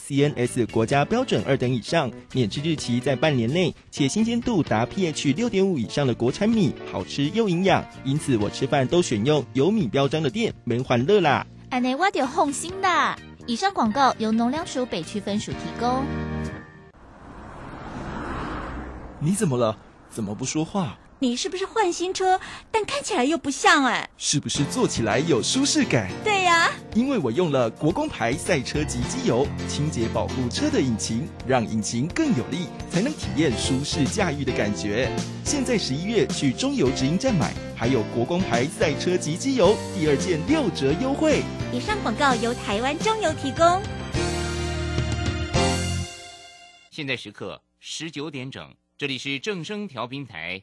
CNS 国家标准二等以上，免制日期在半年内，且新鲜度达 pH 六点五以上的国产米，好吃又营养。因此我吃饭都选用有米标章的店，门欢乐啦。安内我就放心啦。以上广告由农粮署北区分署提供。你怎么了？怎么不说话？你是不是换新车？但看起来又不像哎。是不是坐起来有舒适感？对呀，因为我用了国光牌赛车级机油，清洁保护车的引擎，让引擎更有力，才能体验舒适驾驭的感觉。现在十一月去中油直营站买，还有国光牌赛车级机油第二件六折优惠。以上广告由台湾中油提供。现在时刻十九点整，这里是正声调频台。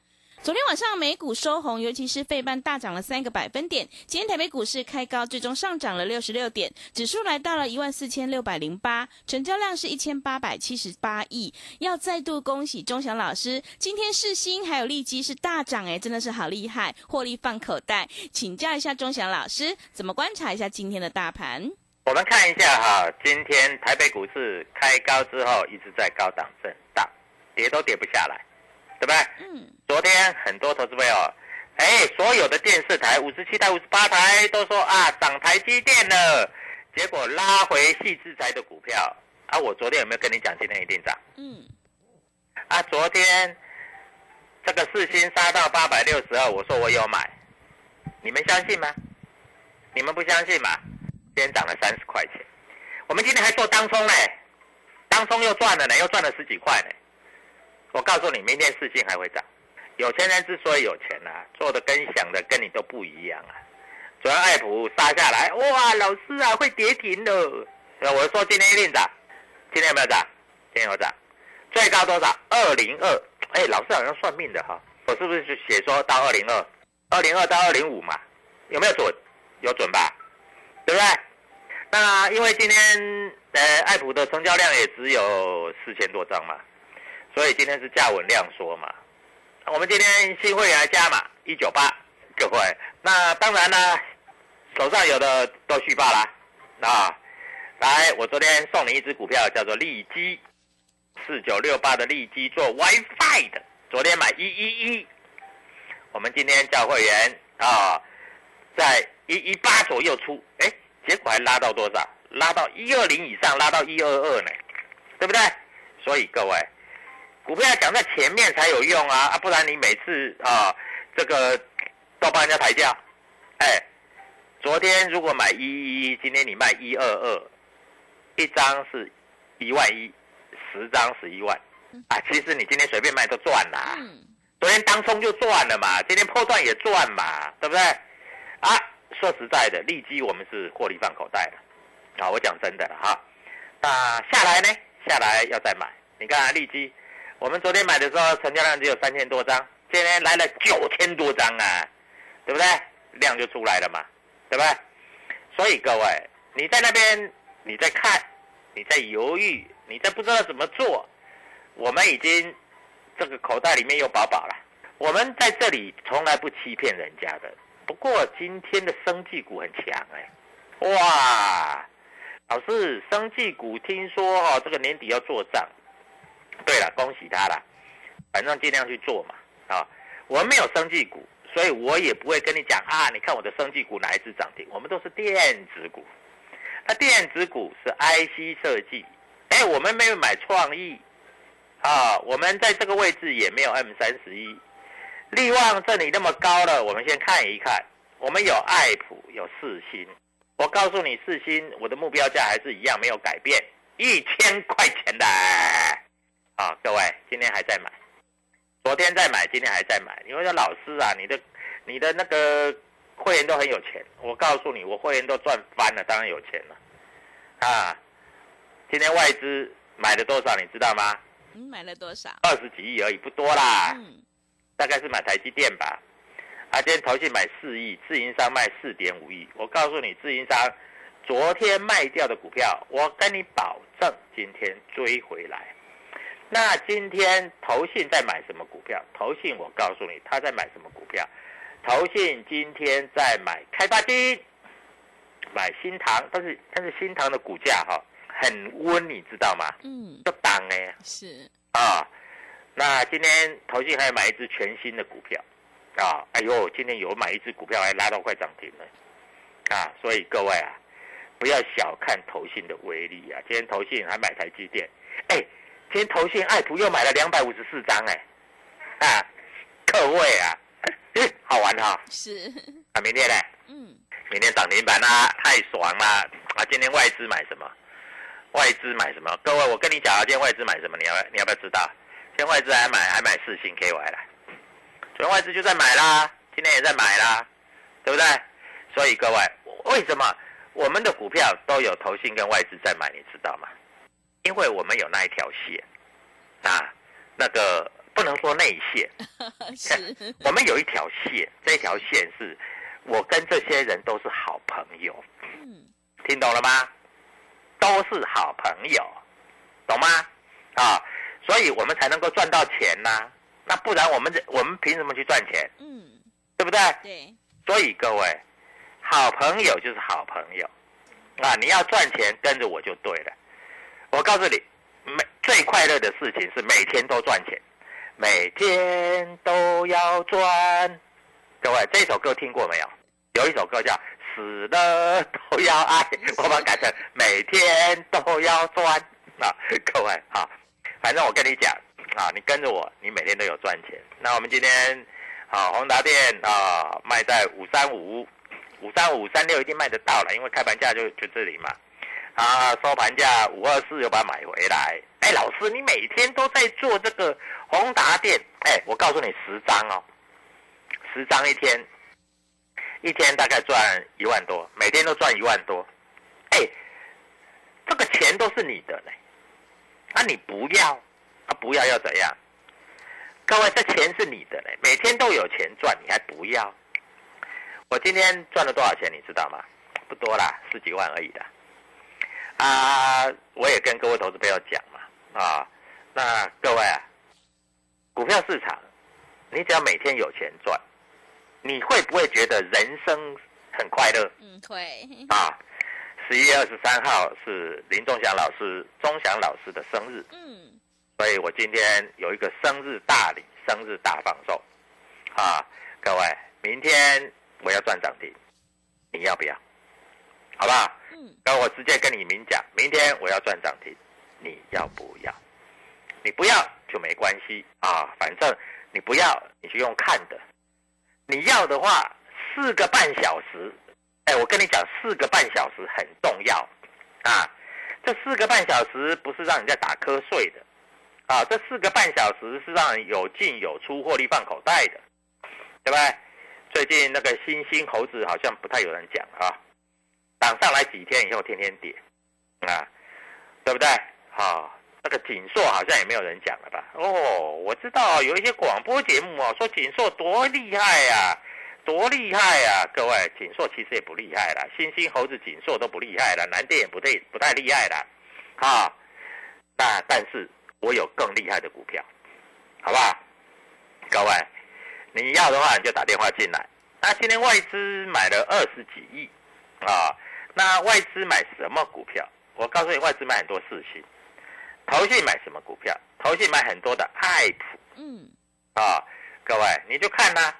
昨天晚上美股收红，尤其是费半大涨了三个百分点。今天台北股市开高，最终上涨了六十六点，指数来到了一万四千六百零八，成交量是一千八百七十八亿。要再度恭喜钟祥老师，今天世新还有利基是大涨，哎，真的是好厉害，获利放口袋。请教一下钟祥老师，怎么观察一下今天的大盘？我们看一下哈，今天台北股市开高之后一直在高档震荡，跌都跌不下来。对不对？嗯。昨天很多投资朋友，哎，所有的电视台五十七台、五十八台都说啊涨台积电了，结果拉回细制裁的股票啊。我昨天有没有跟你讲今天一定涨？嗯。啊，昨天这个四星杀到八百六十二，我说我有买，你们相信吗？你们不相信嘛？今天涨了三十块钱，我们今天还做当冲嘞，当冲又赚了呢，又赚了十几块呢。我告诉你，明天四星还会涨。有钱人之所以有钱啊，做的跟想的跟你都不一样啊。主要爱普杀下来，哇，老师啊，会跌停的。我说今天一定涨，今天有没有涨？今天有涨，最高多少？二零二。哎，老师好像算命的哈，我是不是就写说到二零二？二零二到二零五嘛，有没有准？有准吧？对不对？那因为今天呃，爱普的成交量也只有四千多张嘛。所以今天是价稳量缩嘛，我们今天新会员加码一九八，各位，那当然呢，手上有的都续报啦，啊，来，我昨天送你一只股票叫做利基，四九六八的利基做 WiFi 的，昨天买一一一，我们今天叫会员啊，在一一八左右出，哎，结果还拉到多少？拉到一二零以上，拉到一二二呢，对不对？所以各位。股票要讲在前面才有用啊，啊，不然你每次啊，这个都帮人家抬价。哎，昨天如果买一一一，今天你卖一二二，一张是一万一，十张十一万，啊，其实你今天随便卖都赚啦。昨天当冲就赚了嘛，今天破断也赚嘛，对不对？啊，说实在的，利基我们是获利放口袋的，啊，我讲真的了哈。那下来呢？下来要再买。你看啊，利基，我们昨天买的时候成交量只有三千多张，今天来了九千多张啊，对不对？量就出来了嘛，对不对？所以各位，你在那边你在看，你在犹豫，你在不知道怎么做，我们已经这个口袋里面有宝宝了。我们在这里从来不欺骗人家的。不过今天的生技股很强哎，哇！老师，生技股听说哦，这个年底要做账。对了，恭喜他了，反正尽量去做嘛。啊，我们没有生技股，所以我也不会跟你讲啊。你看我的生技股哪一只涨停？我们都是电子股。那电子股是 IC 设计，哎，我们没有买创意啊。我们在这个位置也没有 M 三十一。利旺这里那么高了，我们先看一看。我们有爱普，有四星。我告诉你，四星，我的目标价还是一样，没有改变，一千块钱的。啊，各位，今天还在买，昨天在买，今天还在买。因为说老师啊，你的你的那个会员都很有钱。我告诉你，我会员都赚翻了，当然有钱了。啊，今天外资买了多少，你知道吗？嗯，买了多少？二十几亿而已，不多啦。嗯，大概是买台积电吧。啊，今天投信买四亿，自营商卖四点五亿。我告诉你，自营商昨天卖掉的股票，我跟你保证，今天追回来。那今天投信在买什么股票？投信，我告诉你，他在买什么股票？投信今天在买开发金，买新塘，但是但是新塘的股价哈很温，你知道吗？嗯，都挡哎。是啊，那今天投信还要买一只全新的股票。啊，哎呦，今天有买一只股票还拉到快涨停了，啊，所以各位啊，不要小看投信的威力啊！今天投信还买台积电，哎，今天投信爱普又买了两百五十四张，哎，啊，各位啊，好玩哈！是啊，明天呢？嗯，明天涨停板啦，太爽啦啊！今天外资买什么？外资买什么？各位，我跟你讲啊，今天外资买什么？你要你要不要知道？今天外资还买还买四星 KY 了。外资就在买啦，今天也在买啦，对不对？所以各位，为什么我们的股票都有投信跟外资在买？你知道吗？因为我们有那一条线啊，那个不能说内线，我们有一条线，这条线是我跟这些人都是好朋友，嗯，听懂了吗？都是好朋友，懂吗？啊，所以我们才能够赚到钱呐。那不然我们这我们凭什么去赚钱？嗯，对不对？对。所以各位，好朋友就是好朋友，啊，你要赚钱跟着我就对了。我告诉你，每最快乐的事情是每天都赚钱，每天都要赚。各位，这首歌听过没有？有一首歌叫《死了都要爱》，我把它改成每天都要赚。啊，各位啊，反正我跟你讲。啊，你跟着我，你每天都有赚钱。那我们今天，好，宏达电啊，卖在五三五，五三五三六一定卖得到了，因为开盘价就就这里嘛。啊，收盘价五二四又把它买回来。哎，老师，你每天都在做这个宏达电，哎，我告诉你十张哦，十张一天，一天大概赚一万多，每天都赚一万多。哎，这个钱都是你的呢，那你不要啊。不要要怎样？各位，这钱是你的嘞，每天都有钱赚，你还不要？我今天赚了多少钱，你知道吗？不多啦，十几万而已的。啊，我也跟各位投资朋友讲嘛，啊，那各位啊，股票市场，你只要每天有钱赚，你会不会觉得人生很快乐？嗯，会。啊，十一月二十三号是林仲祥老师、钟祥老师的生日。嗯。所以我今天有一个生日大礼，生日大放送，啊，各位，明天我要赚涨停，你要不要？好不好？那我直接跟你明讲，明天我要赚涨停，你要不要？你不要就没关系啊，反正你不要，你就用看的。你要的话，四个半小时，哎，我跟你讲，四个半小时很重要啊。这四个半小时不是让人家打瞌睡的。啊，这四个半小时是让人有进有出，获利放口袋的，对不对？最近那个新兴猴子好像不太有人讲啊，涨上来几天以后天天跌，啊，对不对？好，那个锦硕好像也没有人讲了吧？哦，我知道有一些广播节目啊，说锦硕多厉害呀，多厉害呀！各位，锦硕其实也不厉害了，新兴猴子锦硕都不厉害了，南电也不太不太厉害了，好，那但是我有更厉害的股票，好不好？各位。你要的话，你就打电话进来。那今天外资买了二十几亿，啊，那外资买什么股票？我告诉你，外资买很多事情。投信买什么股票？投信买很多的爱普，嗯，啊，各位你就看呐。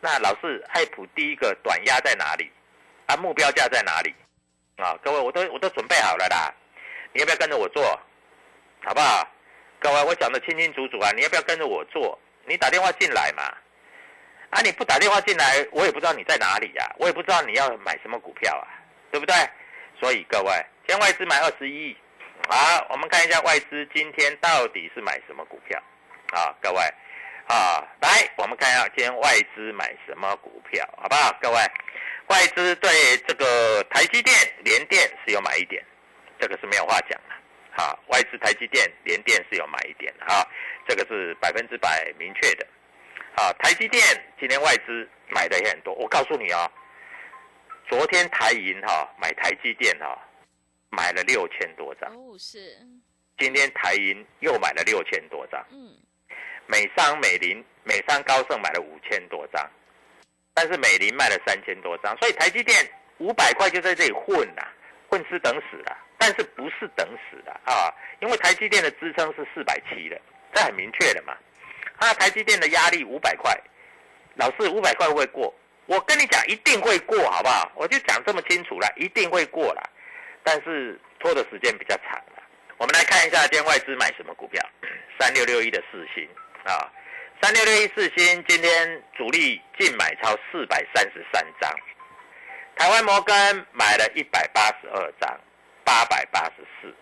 那老是，爱普第一个短压在哪里？啊，目标价在哪里？啊，各位我都我都准备好了啦。你要不要跟着我做？好不好？各位，我讲的清清楚楚啊，你要不要跟着我做？你打电话进来嘛？啊，你不打电话进来，我也不知道你在哪里呀，我也不知道你要买什么股票啊，对不对？所以各位，今天外资买二十亿，好，我们看一下外资今天到底是买什么股票啊？各位，啊，来，我们看一下今天外资买什么股票，好不好？各位，外资对这个台积电、联电是有买一点，这个是没有话讲的。好，外资台积电、联电是有买一点的哈，这个是百分之百明确的。好，台积电今天外资买的也很多，我告诉你啊，昨天台银哈买台积电哈买了六千多张哦，是。今天台银又买了六千多张，嗯。美商、美林、美商高盛买了五千多张，但是美林卖了三千多张，所以台积电五百块就在这里混呐，混吃等死了。但是不是等死的啊？因为台积电的支撑是四百七的，这很明确的嘛。那台积电的压力五百块，老是五百块会过？我跟你讲，一定会过，好不好？我就讲这么清楚了，一定会过了。但是拖的时间比较长了。我们来看一下今天外资买什么股票？三六六一的四星啊，三六六一四星今天主力净买超四百三十三张，台湾摩根买了一百八十二张。八百八十四，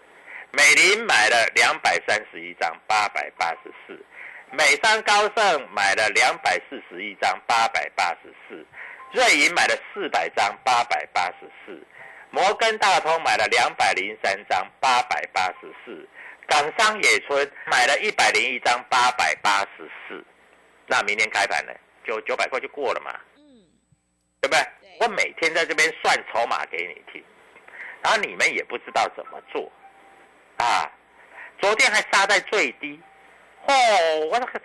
美林买了两百三十一张，八百八十四；美商高盛买了两百四十一张，八百八十四；瑞银买了四百张，八百八十四；摩根大通买了两百零三张，八百八十四；港商野村买了一百零一张，八百八十四。那明天开盘呢？就九百块就过了嘛？嗯，对不对？我每天在这边算筹码给你听。然后你们也不知道怎么做，啊，昨天还杀在最低，哦，我那个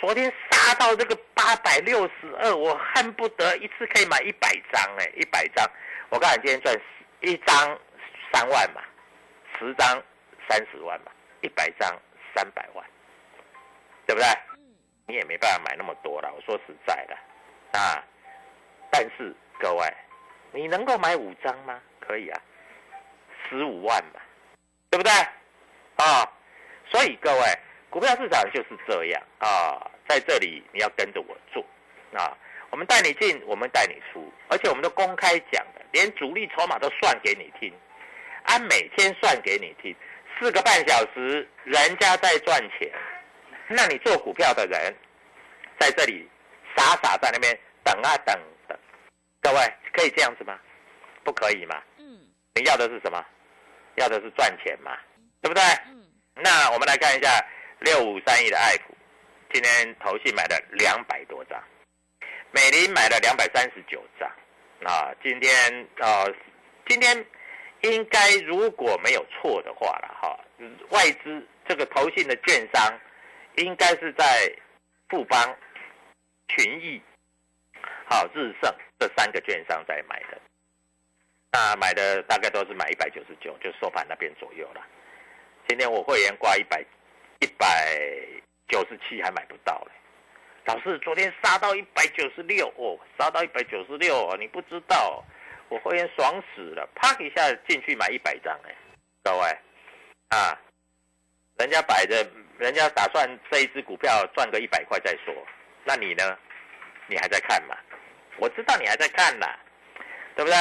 昨天杀到这个八百六十二，我恨不得一次可以买一百张哎，一百张，我告诉你今天赚一张三万嘛，十张三十万嘛，一百张三百万，对不对？你也没办法买那么多了，我说实在的，啊，但是各位，你能够买五张吗？可以啊。十五万嘛，对不对？啊，所以各位，股票市场就是这样啊，在这里你要跟着我做啊，我们带你进，我们带你出，而且我们都公开讲的，连主力筹码都算给你听，按每天算给你听，四个半小时，人家在赚钱，那你做股票的人在这里傻傻在那边等啊等等，各位可以这样子吗？不可以吗？嗯，你要的是什么？要的是赚钱嘛，对不对？嗯。那我们来看一下六五三一的爱普，今天投信买了两百多张，美林买了两百三十九张。啊，今天啊，今天应该如果没有错的话了哈，外资这个投信的券商应该是在富邦、群益、好日盛这三个券商在买的。那买的大概都是买一百九十九，就收盘那边左右了。今天我会员挂一百一百九十七还买不到嘞。老师，昨天杀到一百九十六哦，杀到一百九十六哦，你不知道，我会员爽死了，啪一下进去买一百张哎，各位啊，人家摆着，人家打算这一只股票赚个一百块再说，那你呢？你还在看吗？我知道你还在看呐，对不对？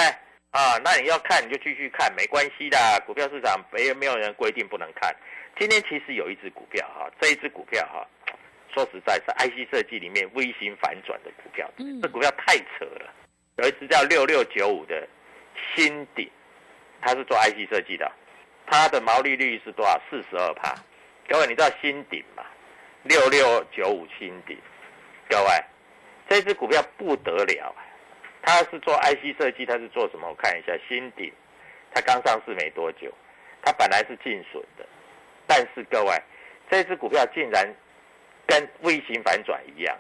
啊，那你要看你就继续看，没关系的。股票市场没有没有人规定不能看。今天其实有一只股票哈，这一只股票哈，说实在是 IC 设计里面微型反转的股票，嗯这股票太扯了。有一只叫六六九五的新鼎，它是做 IC 设计的，它的毛利率是多少？四十二帕。各位，你知道新鼎吗？六六九五新鼎，各位，这只股票不得了啊！它是做 IC 设计，它是做什么？我看一下，新鼎，它刚上市没多久，它本来是净损的，但是各位，这只股票竟然跟微型反转一样。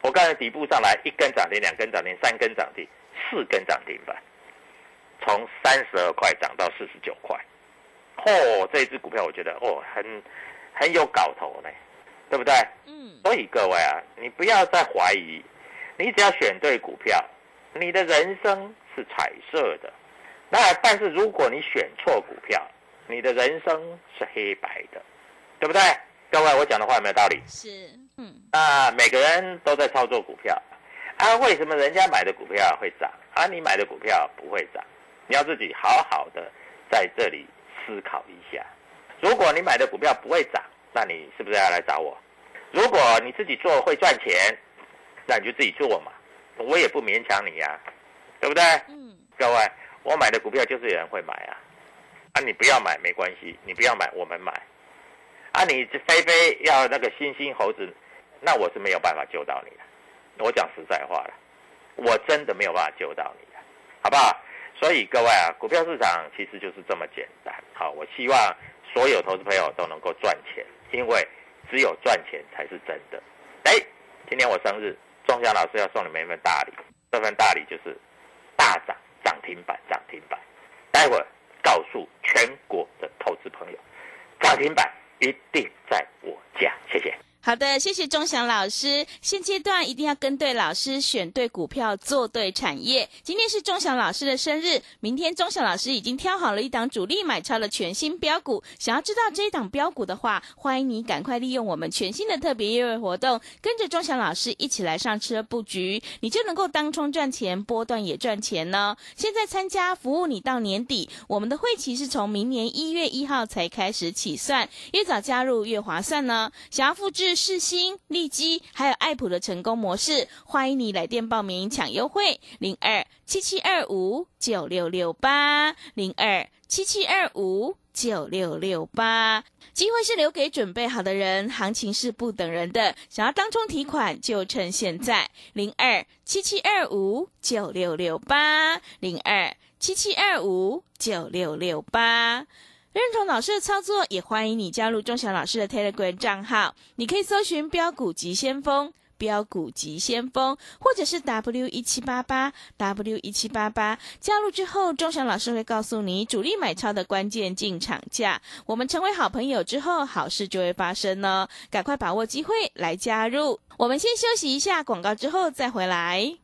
我刚才底部上来一根涨停，两根涨停，三根涨停，四根涨停板，从三十二块涨到四十九块。嚯、这只股票我觉得哦，很很有搞头呢，对不对？嗯，所以各位啊，你不要再怀疑，你只要选对股票，你的人生是彩色的。那但是如果你选错股票，你的人生是黑白的，对不对？各位，我讲的话有没有道理？是，嗯，啊，每个人都在操作股票，啊，为什么人家买的股票会涨，啊，你买的股票不会涨？你要自己好好的在这里思考一下。如果你买的股票不会涨，那你是不是要来找我？如果你自己做会赚钱，那你就自己做嘛，我也不勉强你呀、对不对？嗯，各位，我买的股票就是有人会买啊，啊，你不要买没关系，你不要买我们买，啊，你这非非要那个猩猩猴子，那我是没有办法救到你的，我讲实在话了，我真的没有办法救到你的，好不好？所以各位啊，股票市场其实就是这么简单。好，我希望所有投资朋友都能够赚钱，因为只有赚钱才是真的。哎，今天我生日，钟祥老师要送你们一份大礼，这份大礼就是大涨涨停板，涨停板。待会儿告诉是朋友，涨停板一定在我家。谢谢。好的，谢谢钟祥老师。现阶段一定要跟对老师，选对股票，做对产业。今天是钟祥老师的生日，明天钟祥老师已经挑好了一档主力买超的全新标股。想要知道这一档标股的话，欢迎你赶快利用我们全新的特别优惠活动，跟着钟祥老师一起来上车布局，你就能够当冲赚钱，波段也赚钱呢。现在参加服务你到年底，我们的会期是从明年一月一号才开始起算，越早加入越划算呢。想要复制世新、利基还有爱普的成功模式，欢迎你来电报名抢优惠，零二七七二五九六六八零二七七二五九六六八。机会是留给准备好的人，行情是不等人的。想要当中提款，就趁现在，零二七七二五九六六八零二七七二五九六六八。认同老师的操作，也欢迎你加入钟祥老师的 Telegram 账号。你可以搜寻“标股急先锋”。标股急先锋，或者是 W 一七八八 W 一七八八，加入之后，钟祥老师会告诉你主力买超的关键进场价。我们成为好朋友之后，好事就会发生呢。赶快把握机会来加入。我们先休息一下广告，之后再回来。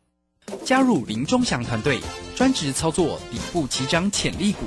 加入林钟祥团队，专职操作底部起涨潜力股，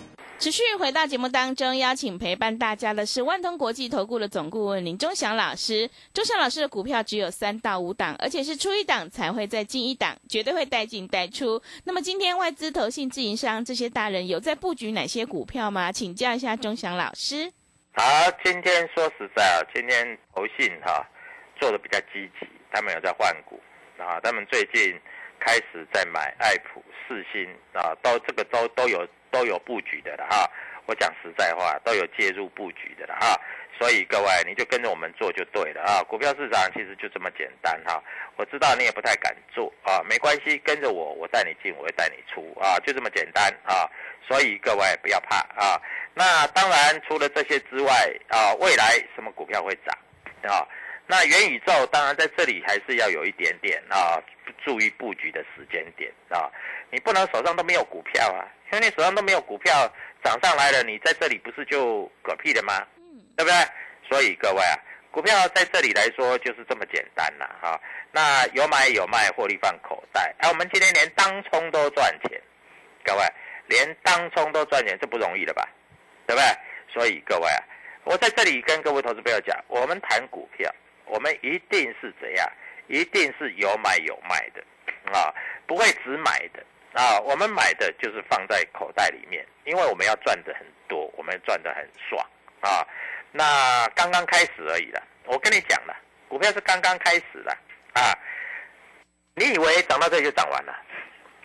持续回到节目当中，邀请陪伴大家的是万通国际投顾的总顾问林忠祥老师。忠祥老师的股票只有三到五档，而且是出一档才会再进一档，绝对会带进带出。那么今天外资、投信、自营商这些大人有在布局哪些股票吗？请教一下忠祥老师。好，今天说实在啊，今天投信哈、做的比较积极，他们有在换股啊，他们最近开始在买爱普、四新啊，都这个都都有都有布局的了哈。我讲实在话，都有介入布局的了哈。所以各位你就跟着我们做就对了啊。股票市场其实就这么简单哈。我知道你也不太敢做啊，没关系，跟着我，我带你进，我会带你出啊，就这么简单啊。所以各位不要怕啊。那当然，除了这些之外啊，未来什么股票会涨啊？那元宇宙当然在这里还是要有一点点啊，注意布局的时间点啊。你不能手上都没有股票啊，因为你手上都没有股票涨上来了，你在这里不是就嗝屁了吗？对不对？所以各位啊，股票在这里来说就是这么简单了哈。那有买有卖，获利放口袋。哎，我们今天连当冲都赚钱，各位连当冲都赚钱，这不容易了吧？对不对？所以各位啊，我在这里跟各位投资朋友讲，我们谈股票，我们一定是怎样？一定是有买有卖的啊，不会只买的啊。我们买的就是放在口袋里面，因为我们要赚的很多，我们赚的很爽啊。那刚刚开始而已了，我跟你讲了，股票是刚刚开始的啊。你以为涨到这就涨完了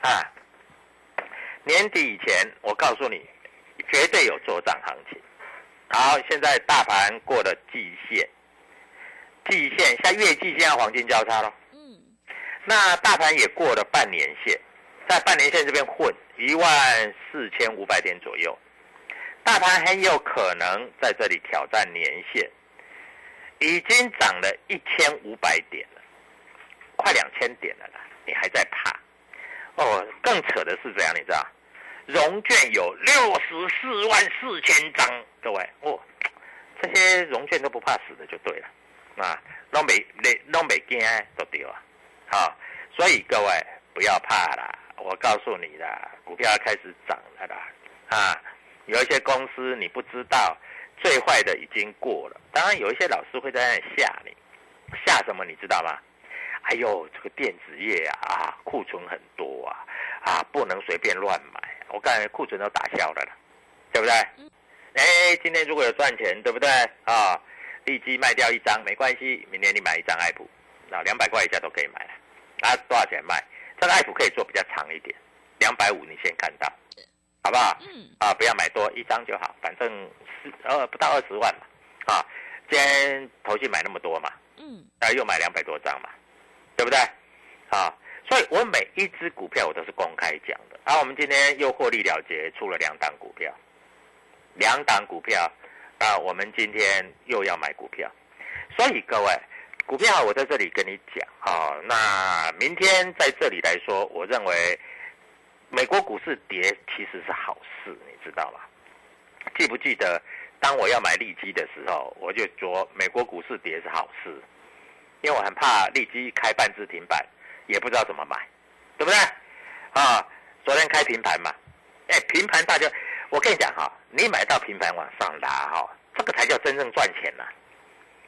啊？年底以前，我告诉你，绝对有做涨行情。好，现在大盘过了季线。季线，像月季线要黄金交叉咯。嗯，那大盘也过了半年线，在半年线这边混一万四千五百点左右，大盘很有可能在这里挑战年线，已经涨了一千五百点了，快两千点了啦，你还在怕？哦，更扯的是怎样，你知道，融券有六十四万四千张，各位，哦，这些融券都不怕死的就对了。啊，拢没你拢没惊都对啊，好，所以各位不要怕啦，我告诉你啦，股票要开始涨了啦，啊，有一些公司你不知道，最坏的已经过了，当然有一些老师会在那里吓你，吓什么你知道吗？哎呦，这个电子业啊，啊，库存很多啊，啊，不能随便乱买，我刚才库存都打消了了，对不对？哎，今天如果有赚钱，对不对？啊。立即卖掉一张没关系，明年你买一张爱普，那两百块以下都可以买了。啊，多少钱卖？这个爱普可以做比较长一点，两百五你先看到，好不好？嗯。啊，不要买多，一张就好，反正十呃不到二十万嘛。啊，今天投信买那么多嘛。嗯。啊，又买两百多张嘛，对不对？啊，所以我每一只股票我都是公开讲的。啊，我们今天又获利了结，出了两档股票，两档股票。啊，我们今天又要买股票，所以各位，股票我在这里跟你讲啊，那明天在这里来说，我认为美国股市跌其实是好事，你知道吗？记不记得当我要买利基的时候，我就说美国股市跌是好事，因为我很怕利基开半只停板，也不知道怎么买，对不对？啊，昨天开平盘嘛，哎，平盘大家。我跟你讲哈，你买到平盘往上拉哈，这个才叫真正赚钱呐。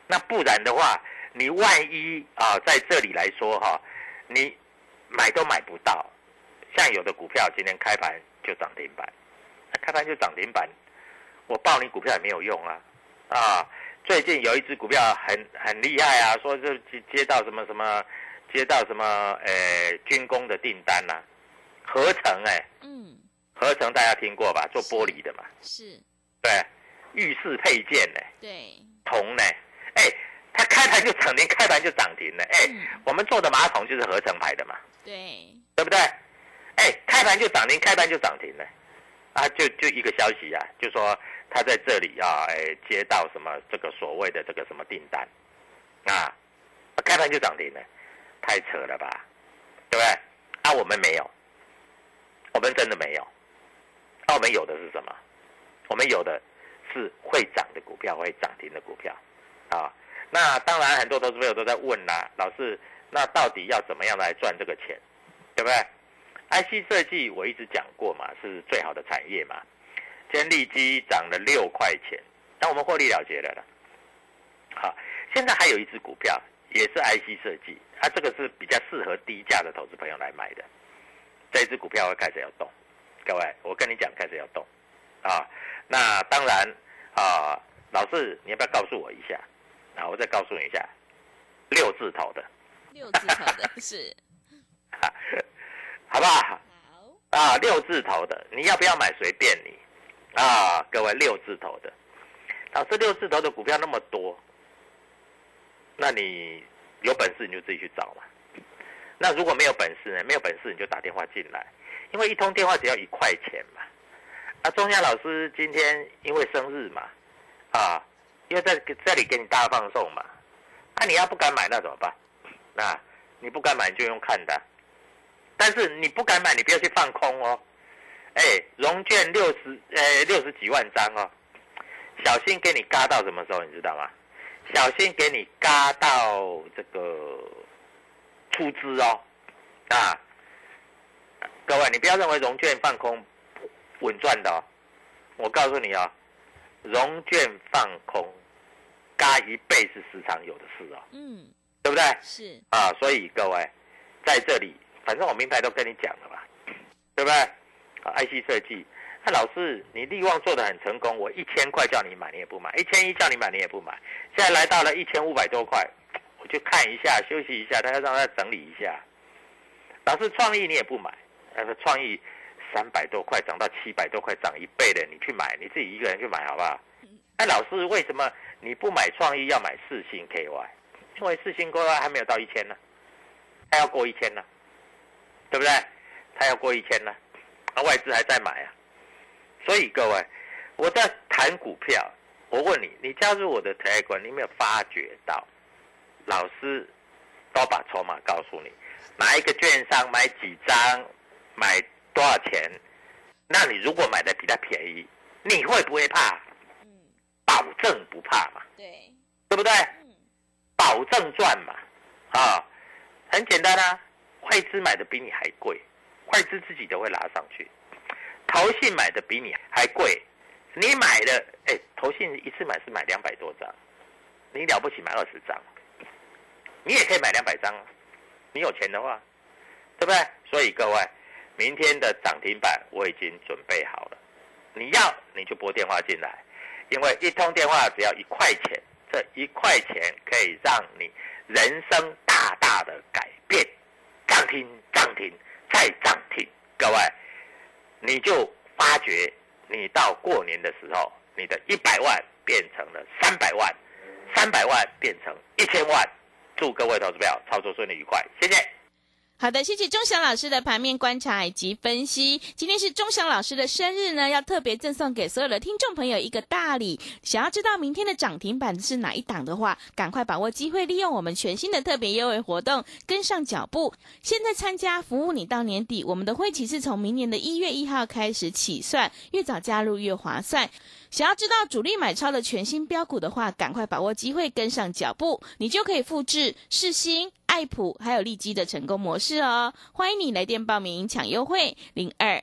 那不然的话，你万一啊在这里来说哈，你买都买不到。像有的股票今天开盘就涨停板，开盘就涨停板，我报你股票也没有用啊。啊，最近有一只股票很很厉害啊，说是接接到什么什么，接到什么呃军工的订单呐，合成哎。嗯。合成大家听过吧？做玻璃的嘛，是，对，浴室配件呢，对，铜呢，开盘就涨停，开盘就涨停了，哎，我们做的马桶就是合成牌的嘛，对，对不对？哎，开盘就涨停，开盘就涨停了，啊，就就一个消息啊，就说他在这里啊，哎，接到什么这个所谓的这个什么订单，啊，开盘就涨停了，太扯了吧，对不对？啊，我们没有，我们真的没有。那我们有的是什么？我们有的是会涨的股票，会涨停的股票，啊，那当然很多投资朋友都在问啦，老师，那到底要怎么样来赚这个钱，对不对？IC 设计我一直讲过嘛，是最好的产业嘛。今天利基涨了六块钱，那我们获利了结了了。好，现在还有一只股票也是 IC 设计，它这个是比较适合低价的投资朋友来买的，这只股票会开始要动。各位，我跟你讲，开始要动，啊，那当然啊，老师，你要不要告诉我一下？啊，我再告诉你一下，六字头的，六字头的是，好不好？好啊，六字头的，你要不要买？随便你啊，各位，六字头的，老师，六字头的股票那么多，那你有本事你就自己去找嘛。那如果没有本事呢？没有本事你就打电话进来。因为一通电话只要一块钱嘛，啊，钟夏老师今天因为生日嘛，啊，又在这里给你大放送嘛，啊，你要不敢买那怎么办？那你不敢买就用看的，但是你不敢买你不要去放空哦，哎，融券六十呃六十几万张哦，小心给你嘎到什么时候你知道吗？小心给你嘎到这个出资哦，啊，各位你不要认为融券放空稳赚的哦，我告诉你哦，融券放空嘎一倍是时常有的事哦，嗯，对不对？是，啊，所以各位在这里，反正我名牌都跟你讲了吧，对不对？啊，IC 设计，那老师你利旺做的很成功，我一千块叫你买你也不买，一千一叫你买你也不买，现在来到了一千五百多块，我就看一下休息一下，他要让他整理一下。老师创意你也不买，那个创意三百多块涨到七百多块，涨一倍的，你去买，你自己一个人去买好不好？哎，老师为什么你不买创意要买四星 KY？因为四星 KY 还没有到一千呢，它要过一千呢，对不对？它要过一千呢，啊，外资还在买啊。所以各位，我在谈股票，我问你，你加入我的台湾你有没有发觉到，老师都把筹码告诉你，哪一个券商买几张，买多少钱？那你如果买的比他便宜，你会不会怕？保证不怕嘛，对，对不对？保证赚嘛，啊，很简单啊，外资买的比你还贵，外资自己都会拉上去，投信买的比你还贵，你买的，哎，投信一次买是买两百多张，你了不起买二十张，你也可以买两百张啊，你有钱的话，对不对？所以各位，明天的涨停板我已经准备好了，你要你就拨电话进来，因为一通电话只要一块钱。这一块钱可以让你人生大大的改变，涨停涨停再涨停，各位，你就发觉你到过年的时候，你的一百万变成了三百万，三百万变成一千万，祝各位投资票操作顺利愉快，谢谢。好的，谢谢钟祥老师的盘面观察以及分析。今天是钟祥老师的生日呢，要特别赠送给所有的听众朋友一个大礼。想要知道明天的涨停板是哪一档的话，赶快把握机会，利用我们全新的特别优惠活动，跟上脚步。现在参加，服务你到年底。我们的会期是从明年的一月一号开始起算，越早加入越划算。想要知道主力买超的全新标股的话，赶快把握机会，跟上脚步，你就可以复制世星、爱普还有利基的成功模式哦。欢迎你来电报名抢优惠，零二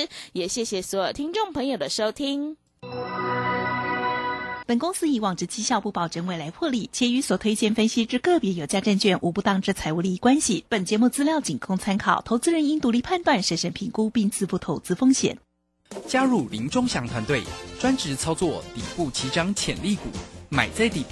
也谢谢所有听众朋友的收听。本公司以往之绩效不保证未来获利，且与所推荐分析之个别有价证券无不当之财务利益关系。本节目资料仅供参考，投资人应独立判断、审慎评估并自负投资风险。加入林忠祥团队，专职操作底部起涨潜力股，买在底部。